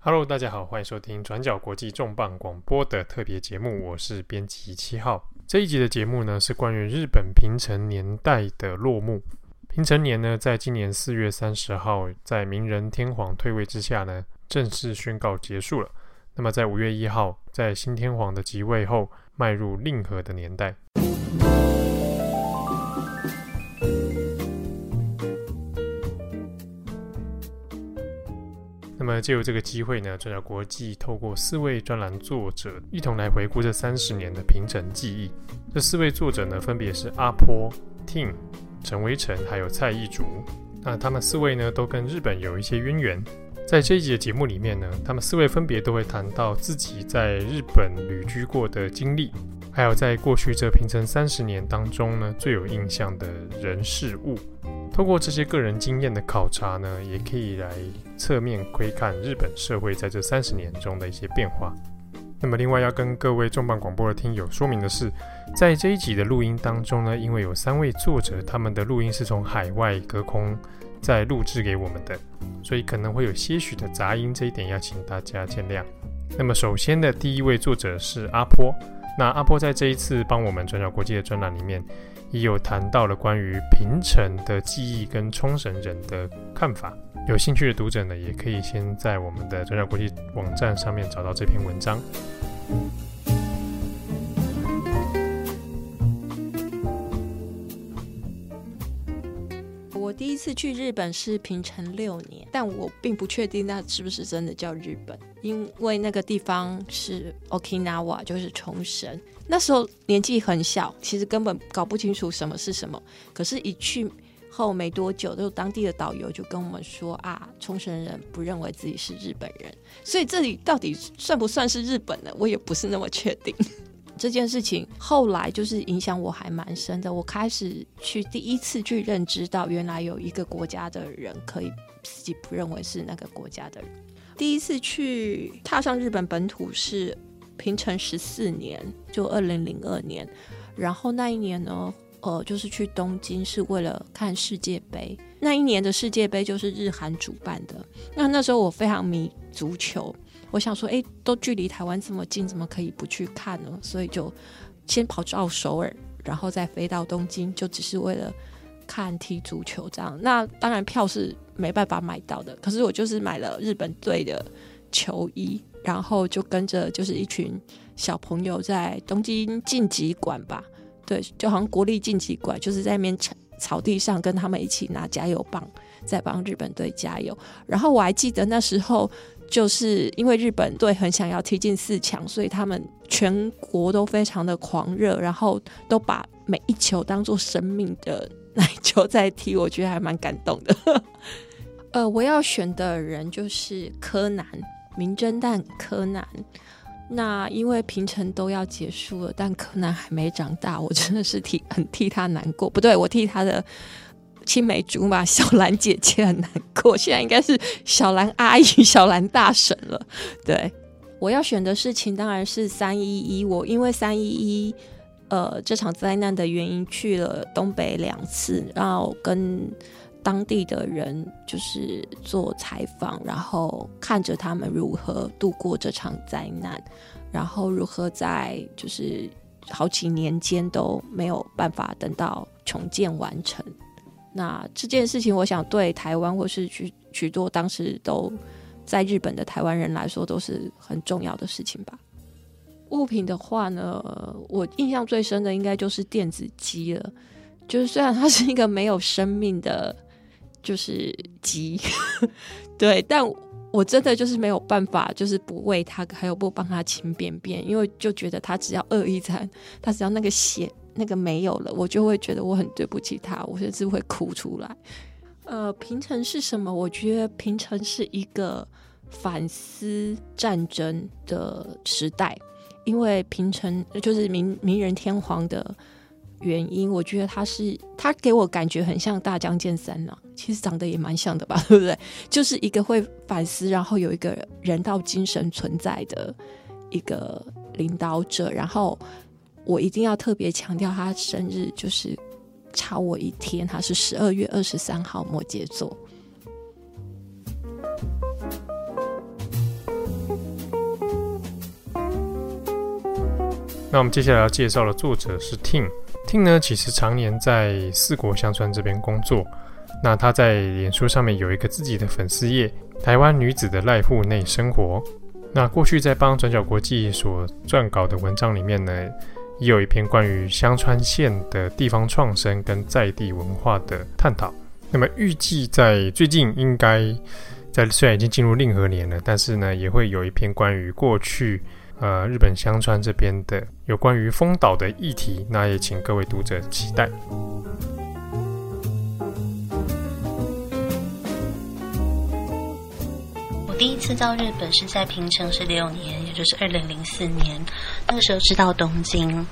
Hello，大家好，欢迎收听转角国际重磅广播的特别节目，我是编辑七号。这一集的节目呢，是关于日本平成年代的落幕。平成年呢，在今年四月三十号，在明仁天皇退位之下呢，正式宣告结束了。那么在五月一号，在新天皇的即位后，迈入令和的年代。那么，借由这个机会呢，转角国际透过四位专栏作者一同来回顾这三十年的平成记忆。这四位作者呢，分别是阿坡、Tim、陈维辰，还有蔡义竹。那他们四位呢，都跟日本有一些渊源。在这一集的节目里面呢，他们四位分别都会谈到自己在日本旅居过的经历，还有在过去这平成三十年当中呢，最有印象的人事物。透过这些个人经验的考察呢，也可以来侧面窥看日本社会在这三十年中的一些变化。那么，另外要跟各位重磅广播的听友说明的是，在这一集的录音当中呢，因为有三位作者他们的录音是从海外隔空在录制给我们的，所以可能会有些许的杂音，这一点要请大家见谅。那么，首先的第一位作者是阿波。那阿波在这一次帮我们转角国际的专栏里面，也有谈到了关于平成的记忆跟冲绳人的看法。有兴趣的读者呢，也可以先在我们的转角国际网站上面找到这篇文章。我第一次去日本是平成六年，但我并不确定那是不是真的叫日本，因为那个地方是 Okinawa，就是冲绳。那时候年纪很小，其实根本搞不清楚什么是什么。可是，一去后没多久，就当地的导游就跟我们说啊，冲绳人不认为自己是日本人，所以这里到底算不算是日本呢？我也不是那么确定。这件事情后来就是影响我还蛮深的。我开始去第一次去认知到，原来有一个国家的人可以自己不认为是那个国家的人。第一次去踏上日本本土是。平成十四年，就二零零二年，然后那一年呢，呃，就是去东京是为了看世界杯。那一年的世界杯就是日韩主办的。那那时候我非常迷足球，我想说，哎，都距离台湾这么近，怎么可以不去看呢？所以就先跑到首尔，然后再飞到东京，就只是为了看踢足球这样。那当然票是没办法买到的，可是我就是买了日本队的球衣。然后就跟着就是一群小朋友在东京竞技馆吧，对，就好像国立竞技馆，就是在那边草地上跟他们一起拿加油棒，在帮日本队加油。然后我还记得那时候，就是因为日本队很想要踢进四强，所以他们全国都非常的狂热，然后都把每一球当做生命的 奶球在踢，我觉得还蛮感动的。呃，我要选的人就是柯南。名侦探柯南，那因为平成都要结束了，但柯南还没长大，我真的是替很替他难过。不对，我替他的青梅竹马小兰姐姐很难过。现在应该是小兰阿姨、小兰大婶了。对，我要选的事情当然是三一一。我因为三一一，呃，这场灾难的原因去了东北两次，然后跟。当地的人就是做采访，然后看着他们如何度过这场灾难，然后如何在就是好几年间都没有办法等到重建完成。那这件事情，我想对台湾或是许许多当时都在日本的台湾人来说，都是很重要的事情吧。物品的话呢，我印象最深的应该就是电子机了，就是虽然它是一个没有生命的。就是急，对，但我真的就是没有办法，就是不喂他，还有不帮他清便便，因为就觉得他只要饿一餐，他只要那个血那个没有了，我就会觉得我很对不起他，我甚至会哭出来。呃，平成是什么？我觉得平成是一个反思战争的时代，因为平成就是明明仁天皇的。原因，我觉得他是他给我感觉很像大江健三郎，其实长得也蛮像的吧，对不对？就是一个会反思，然后有一个人道精神存在的一个领导者。然后我一定要特别强调，他生日就是差我一天，他是十二月二十三号，摩羯座。那我们接下来要介绍的作者是 Tim，听呢，其实常年在四国香川这边工作。那他在脸书上面有一个自己的粉丝页，台湾女子的濑户内生活。那过去在帮转角国际所撰稿的文章里面呢，也有一篇关于香川县的地方创生跟在地文化的探讨。那么预计在最近应该在虽然已经进入令和年了，但是呢也会有一篇关于过去呃日本香川这边的有关于丰岛的议题，那也请各位读者期待。我第一次到日本是在平成十六年，也就是二零零四年。那个时候知道东京，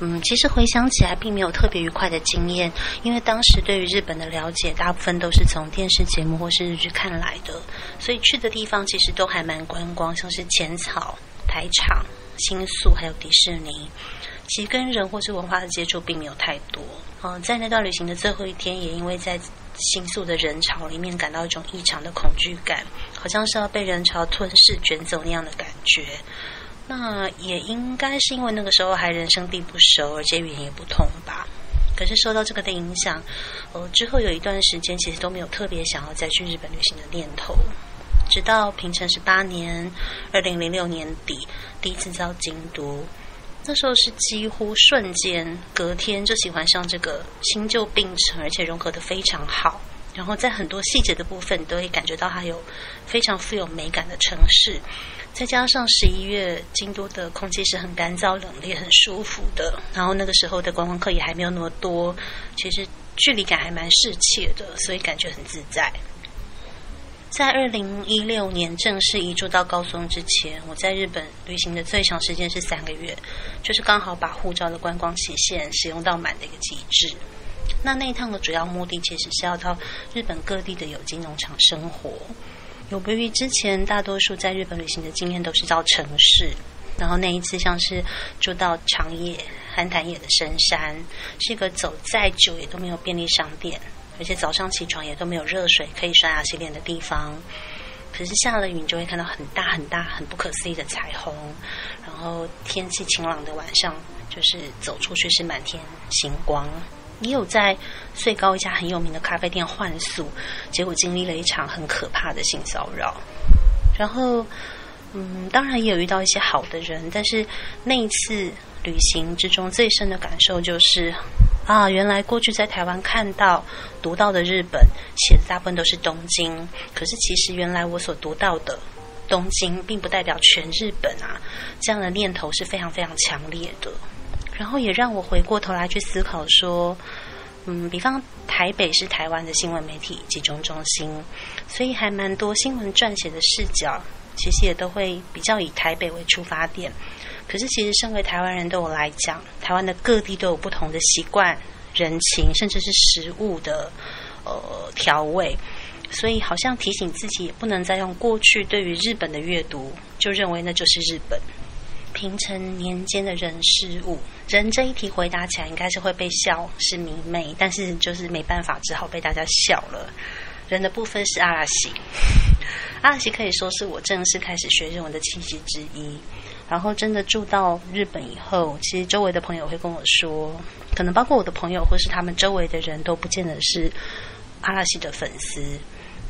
嗯，其实回想起来并没有特别愉快的经验，因为当时对于日本的了解大部分都是从电视节目或是日剧看来的，所以去的地方其实都还蛮观光，像是浅草、台场、新宿还有迪士尼。其实跟人或是文化的接触并没有太多。嗯，在那段旅行的最后一天，也因为在新宿的人潮里面感到一种异常的恐惧感，好像是要被人潮吞噬卷走那样的感觉。那也应该是因为那个时候还人生地不熟，而且语言也不通吧。可是受到这个的影响，呃，之后有一段时间其实都没有特别想要再去日本旅行的念头。直到平成十八年，二零零六年底，第一次到京都。那时候是几乎瞬间，隔天就喜欢上这个新旧并存，而且融合的非常好。然后在很多细节的部分，都会感觉到它有非常富有美感的城市。再加上十一月京都的空气是很干燥、冷冽、很舒服的。然后那个时候的观光客也还没有那么多，其实距离感还蛮适切的，所以感觉很自在。在二零一六年正式移住到高松之前，我在日本旅行的最长时间是三个月，就是刚好把护照的观光期限使用到满的一个极致。那那一趟的主要目的其实是要到日本各地的有机农场生活。有别于之前大多数在日本旅行的经验都是到城市，然后那一次像是住到长野、寒潭野的深山，是一个走再久也都没有便利商店。而且早上起床也都没有热水可以刷牙洗脸的地方，可是下了雨，你就会看到很大很大、很不可思议的彩虹。然后天气晴朗的晚上，就是走出去是满天星光。你有在最高一家很有名的咖啡店换宿，结果经历了一场很可怕的性骚扰。然后，嗯，当然也有遇到一些好的人，但是那一次旅行之中最深的感受就是。啊，原来过去在台湾看到、读到的日本写的大部分都是东京，可是其实原来我所读到的东京并不代表全日本啊，这样的念头是非常非常强烈的。然后也让我回过头来去思考说，嗯，比方台北是台湾的新闻媒体集中中心，所以还蛮多新闻撰写的视角，其实也都会比较以台北为出发点。可是，其实身为台湾人，对我来讲，台湾的各地都有不同的习惯、人情，甚至是食物的呃调味，所以好像提醒自己，也不能再用过去对于日本的阅读，就认为那就是日本。平成年间的人事物，人这一题回答起来应该是会被笑是迷妹，但是就是没办法，只好被大家笑了。人的部分是阿拉西，阿拉西可以说是我正式开始学日文的契机之一。然后真的住到日本以后，其实周围的朋友会跟我说，可能包括我的朋友或是他们周围的人都不见得是阿拉西的粉丝。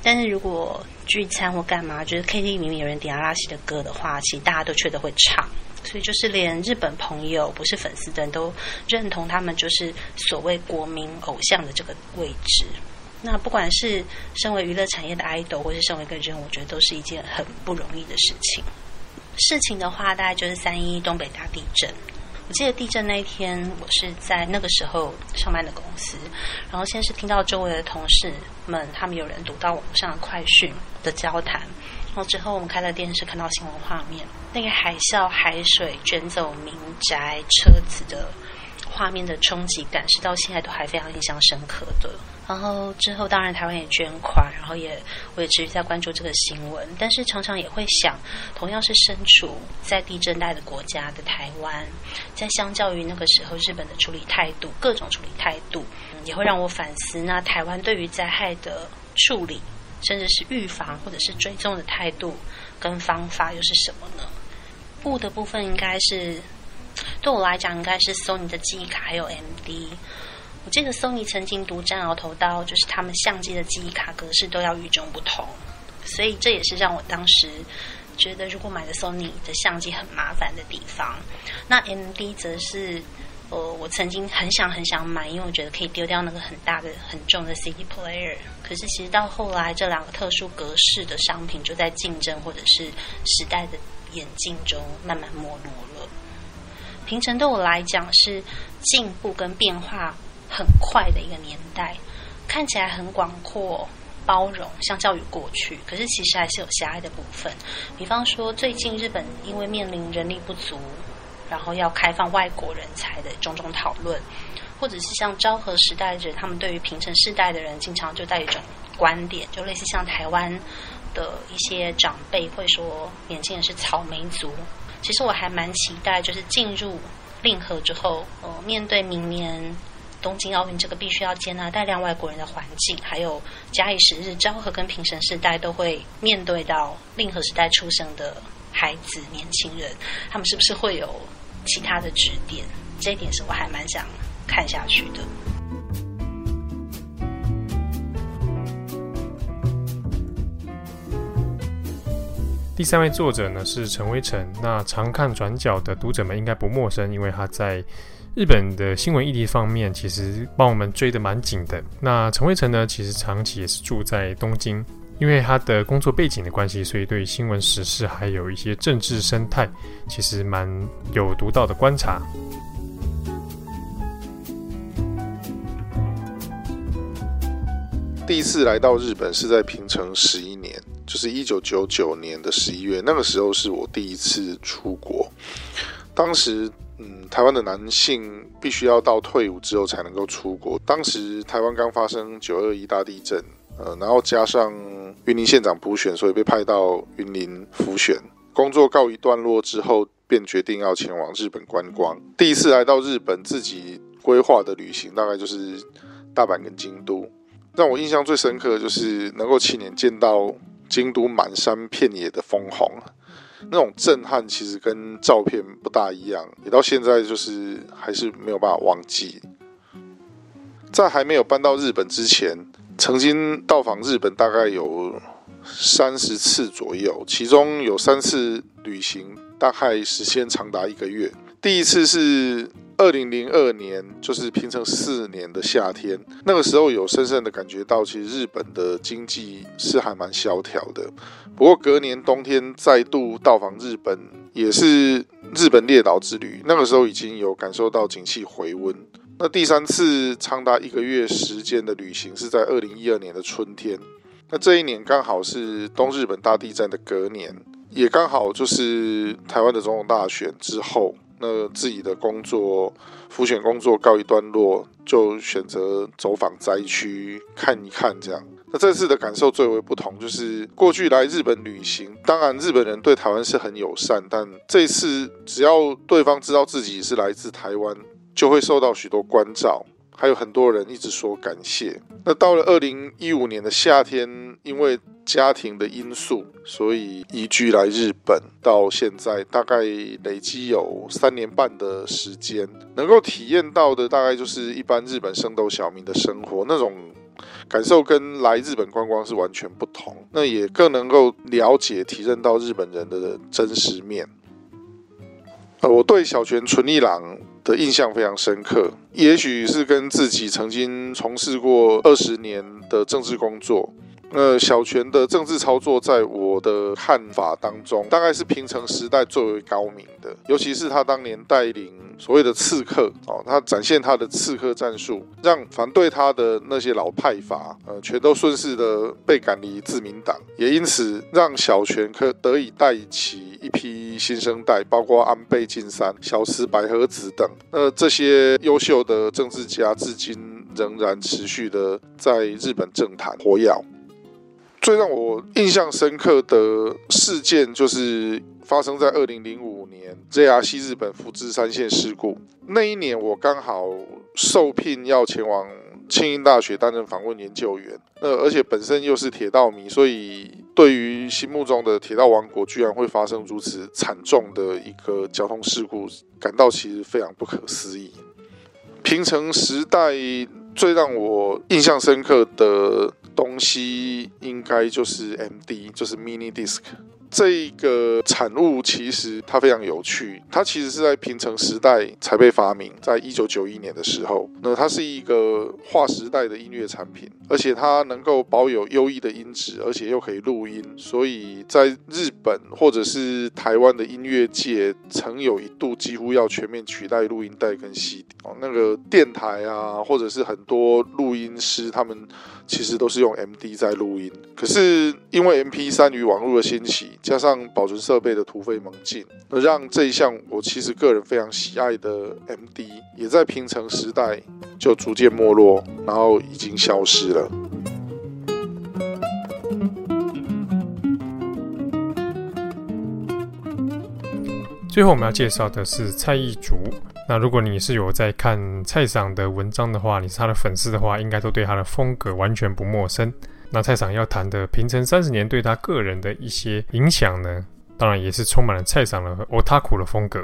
但是如果聚餐或干嘛，就是 KTV 里面有人点阿拉西的歌的话，其实大家都觉得会唱。所以就是连日本朋友不是粉丝的人都认同他们就是所谓国民偶像的这个位置。那不管是身为娱乐产业的 idol，或是身为一个人，我觉得都是一件很不容易的事情。事情的话，大概就是三一东北大地震。我记得地震那一天，我是在那个时候上班的公司，然后先是听到周围的同事们，他们有人读到网上的快讯的交谈，然后之后我们开了电视，看到新闻画面，那个海啸、海水卷走民宅、车子的画面的冲击感，是到现在都还非常印象深刻的。然后之后，当然台湾也捐款，然后也我也持续在关注这个新闻，但是常常也会想，同样是身处在地震带的国家的台湾，在相较于那个时候日本的处理态度，各种处理态度，也会让我反思，那台湾对于灾害的处理，甚至是预防或者是追踪的态度跟方法又是什么呢？不的部分应该是。对我来讲，应该是 Sony 的记忆卡还有 MD。我记得 Sony 曾经独占鳌头到，就是他们相机的记忆卡格式都要与众不同，所以这也是让我当时觉得，如果买的 Sony 的相机很麻烦的地方。那 MD 则是，呃，我曾经很想很想买，因为我觉得可以丢掉那个很大的、很重的 CD player。可是其实到后来，这两个特殊格式的商品就在竞争或者是时代的演进中慢慢没落了。平成对我来讲是进步跟变化很快的一个年代，看起来很广阔。包容，相较于过去，可是其实还是有狭隘的部分。比方说，最近日本因为面临人力不足，然后要开放外国人才的种种讨论，或者是像昭和时代的人，他们对于平成世代的人，经常就带一种观点，就类似像台湾的一些长辈会说，年轻人是草莓族。其实我还蛮期待，就是进入令和之后，呃，面对明年。东京奥运这个必须要接纳大量外国人的环境，还有假以时日，昭和跟平成世代都会面对到令和时代出生的孩子、年轻人，他们是不是会有其他的指点？这一点是我还蛮想看下去的。第三位作者呢是陈威成，那常看转角的读者们应该不陌生，因为他在。日本的新闻议题方面，其实帮我们追得蛮紧的。那陈威成呢，其实长期也是住在东京，因为他的工作背景的关系，所以对新闻时事还有一些政治生态，其实蛮有独到的观察。第一次来到日本是在平成十一年，就是一九九九年的十一月，那个时候是我第一次出国，当时。嗯，台湾的男性必须要到退伍之后才能够出国。当时台湾刚发生九二一大地震，呃，然后加上云林县长补选，所以被派到云林辅选。工作告一段落之后，便决定要前往日本观光。第一次来到日本，自己规划的旅行大概就是大阪跟京都。让我印象最深刻的就是能够亲眼见到京都满山遍野的枫红。那种震撼其实跟照片不大一样，也到现在就是还是没有办法忘记。在还没有搬到日本之前，曾经到访日本大概有三十次左右，其中有三次旅行大概时间长达一个月。第一次是二零零二年，就是平成四年的夏天，那个时候有深深的感觉到，其实日本的经济是还蛮萧条的。不过隔年冬天再度到访日本，也是日本列岛之旅。那个时候已经有感受到景气回温。那第三次长达一个月时间的旅行是在二零一二年的春天。那这一年刚好是东日本大地震的隔年，也刚好就是台湾的总统大选之后。那自己的工作，浮选工作告一段落，就选择走访灾区看一看，这样。那这次的感受最为不同，就是过去来日本旅行，当然日本人对台湾是很友善，但这次只要对方知道自己是来自台湾，就会受到许多关照。还有很多人一直说感谢。那到了二零一五年的夏天，因为家庭的因素，所以移居来日本。到现在大概累积有三年半的时间，能够体验到的大概就是一般日本圣斗小民的生活，那种感受跟来日本观光是完全不同。那也更能够了解、体认到日本人的真实面。呃，我对小泉纯一郎的印象非常深刻，也许是跟自己曾经从事过二十年的政治工作。呃，小泉的政治操作，在我的看法当中，大概是平成时代最为高明的，尤其是他当年带领所谓的刺客哦，他展现他的刺客战术，让反对他的那些老派阀，呃，全都顺势的被赶离自民党，也因此让小泉可得以带起一批新生代，包括安倍晋三、小池百合子等，呃，这些优秀的政治家，至今仍然持续的在日本政坛活跃。最让我印象深刻的事件，就是发生在二零零五年 JR 西日本福知山线事故。那一年，我刚好受聘要前往庆应大学担任访问研究员，呃，而且本身又是铁道迷，所以对于心目中的铁道王国居然会发生如此惨重的一个交通事故，感到其实非常不可思议。平成时代最让我印象深刻的东西，应该就是 MD，就是 Mini Disc。这个产物其实它非常有趣，它其实是在平成时代才被发明，在一九九一年的时候，那它是一个划时代的音乐产品，而且它能够保有优异的音质，而且又可以录音，所以在日本或者是台湾的音乐界，曾有一度几乎要全面取代录音带跟 CD 哦，那个电台啊，或者是很多录音师，他们其实都是用 MD 在录音，可是因为 MP3 与网络的兴起。加上保存设备的突飞猛进，而让这一项我其实个人非常喜爱的 MD，也在平成时代就逐渐没落，然后已经消失了。最后我们要介绍的是蔡义竹。那如果你是有在看蔡赏的文章的话，你是他的粉丝的话，应该都对他的风格完全不陌生。那蔡赏要谈的平成三十年对他个人的一些影响呢，当然也是充满了蔡赏的 otaku 的风格。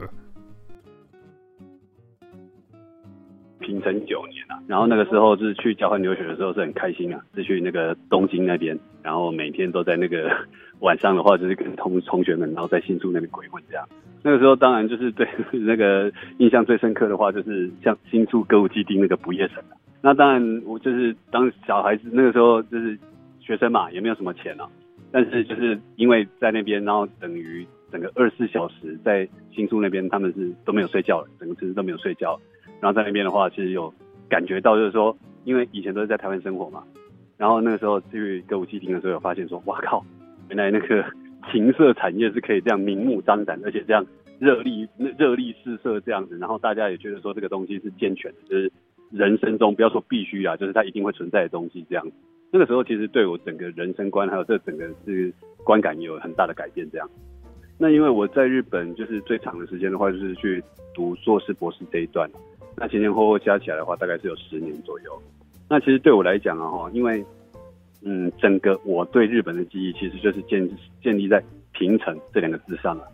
平成九年啊，然后那个时候是去交换留学的时候是很开心啊，是去那个东京那边，然后每天都在那个 晚上的话就是跟同同学们，然后在新宿那边鬼混这样。那个时候当然就是对 那个印象最深刻的话，就是像新宿歌舞伎町那个不夜城。那当然我就是当小孩子那个时候就是。学生嘛，也没有什么钱啊，但是就是因为在那边，然后等于整个二十四小时在新宿那边，他们是都没有睡觉，整个城市都没有睡觉。然后在那边的话，其实有感觉到，就是说，因为以前都是在台湾生活嘛，然后那个时候去歌舞伎町的时候，有发现说，哇靠，原来那个情色产业是可以这样明目张胆，而且这样热力热力四射这样子，然后大家也觉得说这个东西是健全的，就是人生中不要说必须啊，就是它一定会存在的东西这样。那个时候其实对我整个人生观还有这整个是观感有很大的改变。这样，那因为我在日本就是最长的时间的话，就是去读硕士、博士这一段，那前前后后加起来的话，大概是有十年左右。那其实对我来讲啊，哈，因为嗯，整个我对日本的记忆其实就是建建立在平成这两个字上了。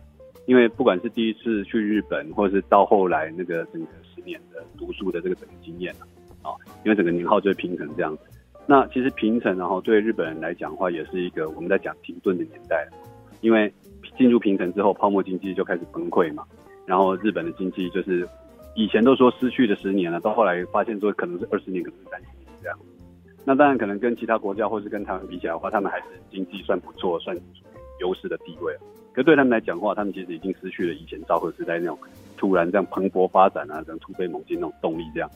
因为不管是第一次去日本，或者是到后来那个整个十年的读书的这个整个经验啊，因为整个年号就是平成这样子。那其实平成，然后对日本人来讲的话，也是一个我们在讲停顿的年代。因为进入平成之后，泡沫经济就开始崩溃嘛。然后日本的经济就是以前都说失去了十年了，到后来发现说可能是二十年，可能是三十年这样。那当然可能跟其他国家或是跟台湾比起来的话，他们还是经济算不错，算优势的地位。可对他们来讲的话，他们其实已经失去了以前昭和时代那种突然这样蓬勃发展啊，这样突飞猛进那种动力这样。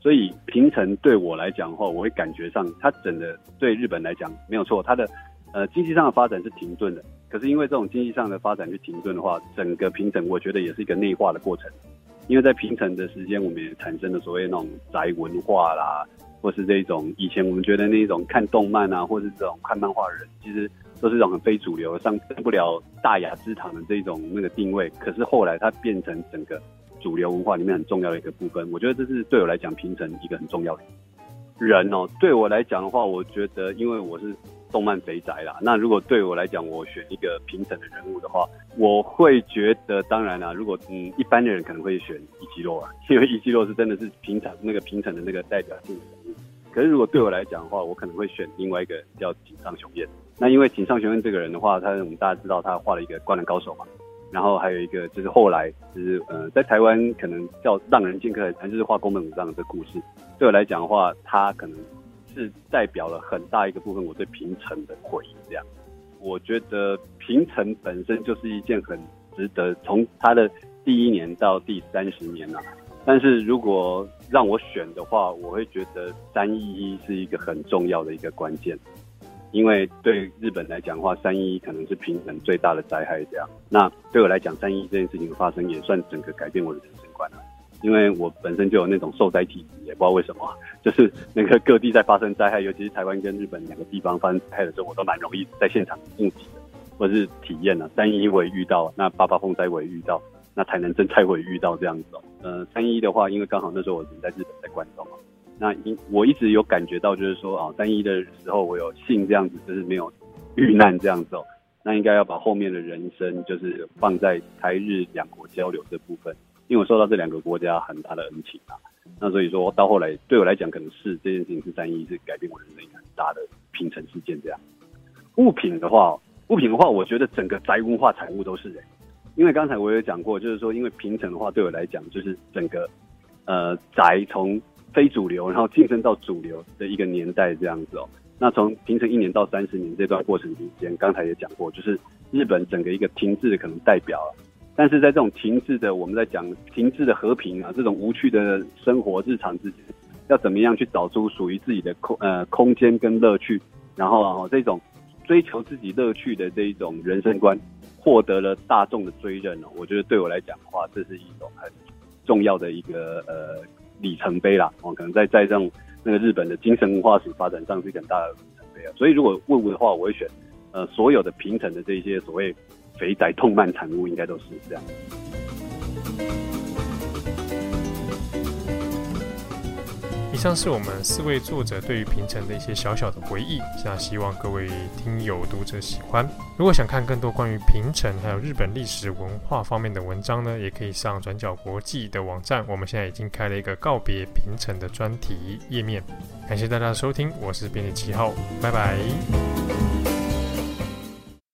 所以平成对我来讲的话，我会感觉上，它整的对日本来讲没有错，它的呃经济上的发展是停顿的。可是因为这种经济上的发展去停顿的话，整个平成我觉得也是一个内化的过程。因为在平成的时间，我们也产生了所谓那种宅文化啦，或是这种以前我们觉得那种看动漫啊，或是这种看漫画的人，其实都是这种很非主流、上不了大雅之堂的这种那个定位。可是后来它变成整个。主流文化里面很重要的一个部分，我觉得这是对我来讲平成一个很重要的人哦。对我来讲的话，我觉得因为我是动漫肥宅啦，那如果对我来讲，我选一个平成的人物的话，我会觉得，当然啦，如果嗯一般的人可能会选一击落啊，因为一击落是真的是平成那个平成的那个代表性的人物。可是如果对我来讲的话，我可能会选另外一个叫井上雄彦。那因为井上雄彦这个人的话，他我们大家知道他画了一个灌篮高手嘛。然后还有一个就是后来就是呃，在台湾可能叫浪人剑客，还是画宫本武藏的这故事。对我来讲的话，他可能是代表了很大一个部分我对平成的回忆。这样，我觉得平成本身就是一件很值得从它的第一年到第三十年啊。但是如果让我选的话，我会觉得三一一是一个很重要的一个关键。因为对日本来讲的话，三一一可能是平成最大的灾害。这样，那对我来讲，三一一这件事情的发生也算整个改变我的人生观了。因为我本身就有那种受灾体质，也不知道为什么，就是那个各地在发生灾害，尤其是台湾跟日本两个地方发生灾害的时候，我都蛮容易在现场目击的，或是体验了。三一我也遇到，那八八风灾我也遇到，那台南震灾我也遇到这样子哦。呃，三一的话，因为刚好那时候我人在日本在关东嘛。那一我一直有感觉到，就是说啊，三一的时候我有幸这样子，就是没有遇难这样子哦，那应该要把后面的人生就是放在台日两国交流这部分，因为我受到这两个国家很大的恩情啊。那所以说到后来对我来讲，可能是这件事情是战役是改变我人生一个很大的平成事件这样。物品的话，物品的话，我觉得整个宅文化产物都是人，因为刚才我也讲过，就是说因为平成的话对我来讲就是整个呃宅从非主流然后晋升到主流的一个年代这样子哦。那从平成一年到三十年这段过程之间，刚才也讲过，就是日本整个一个停滞的可能代表。但是在这种停滞的，我们在讲停滞的和平啊，这种无趣的生活日常之间，要怎么样去找出属于自己的空呃空间跟乐趣，然后啊这种追求自己乐趣的这一种人生观，获得了大众的追认哦。我觉得对我来讲的话，这是一种很重要的一个呃里程碑啦。哦，可能在在这种那个日本的精神文化史发展上是一个很大的里程碑啊。所以如果问我的话，我会选呃所有的平成的这些所谓。肥宅动漫产物应该都是这样。以上是我们四位作者对于平城的一些小小的回忆，那希望各位听友读者喜欢。如果想看更多关于平城还有日本历史文化方面的文章呢，也可以上转角国际的网站。我们现在已经开了一个告别平城的专题页面。感谢大家的收听，我是编辑七号，拜拜。